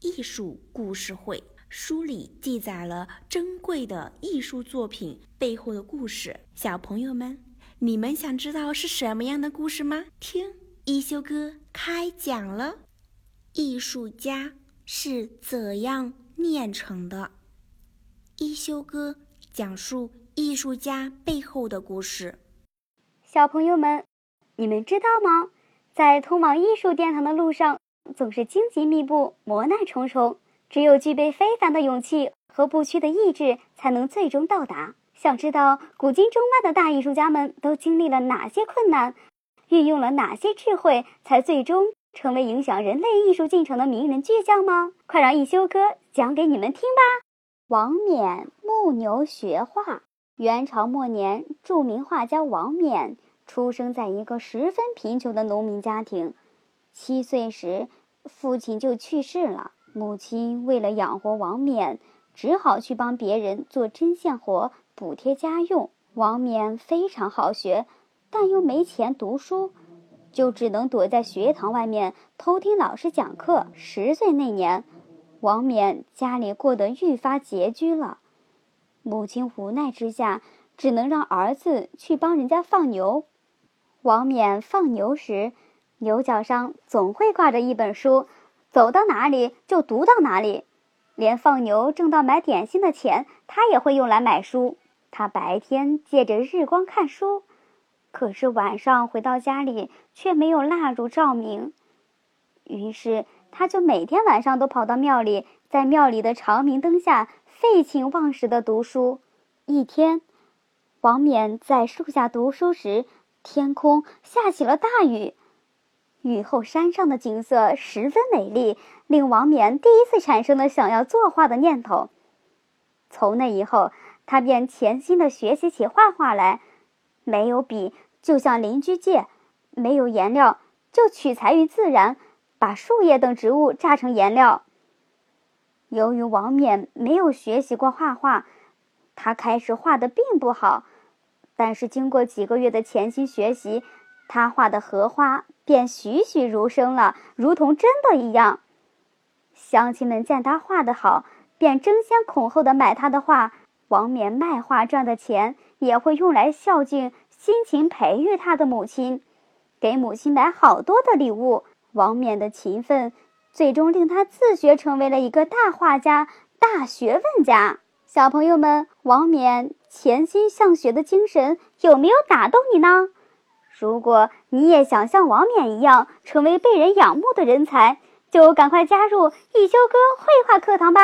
艺术故事会》，书里记载了珍贵的艺术作品背后的故事。小朋友们。你们想知道是什么样的故事吗？听一休哥开讲了。艺术家是怎样炼成的？一休哥讲述艺术家背后的故事。小朋友们，你们知道吗？在通往艺术殿堂的路上，总是荆棘密布，磨难重重，只有具备非凡的勇气和不屈的意志，才能最终到达。想知道古今中外的大艺术家们都经历了哪些困难，运用了哪些智慧，才最终成为影响人类艺术进程的名人巨匠吗？快让一休哥讲给你们听吧。王冕牧牛学画。元朝末年，著名画家王冕出生在一个十分贫穷的农民家庭。七岁时，父亲就去世了，母亲为了养活王冕，只好去帮别人做针线活。补贴家用，王冕非常好学，但又没钱读书，就只能躲在学堂外面偷听老师讲课。十岁那年，王冕家里过得愈发拮据了，母亲无奈之下，只能让儿子去帮人家放牛。王冕放牛时，牛角上总会挂着一本书，走到哪里就读到哪里，连放牛挣到买点心的钱，他也会用来买书。他白天借着日光看书，可是晚上回到家里却没有蜡烛照明，于是他就每天晚上都跑到庙里，在庙里的长明灯下废寝忘食的读书。一天，王冕在树下读书时，天空下起了大雨，雨后山上的景色十分美丽，令王冕第一次产生了想要作画的念头。从那以后。他便潜心的学习起画画来，没有笔就向邻居借，没有颜料就取材于自然，把树叶等植物榨成颜料。由于王冕没有学习过画画，他开始画的并不好，但是经过几个月的潜心学习，他画的荷花便栩栩如生了，如同真的一样。乡亲们见他画的好，便争先恐后的买他的画。王冕卖画赚的钱也会用来孝敬、辛勤培育他的母亲，给母亲买好多的礼物。王冕的勤奋，最终令他自学成为了一个大画家、大学问家。小朋友们，王冕潜心向学的精神有没有打动你呢？如果你也想像王冕一样成为被人仰慕的人才，就赶快加入一休哥绘画课堂吧。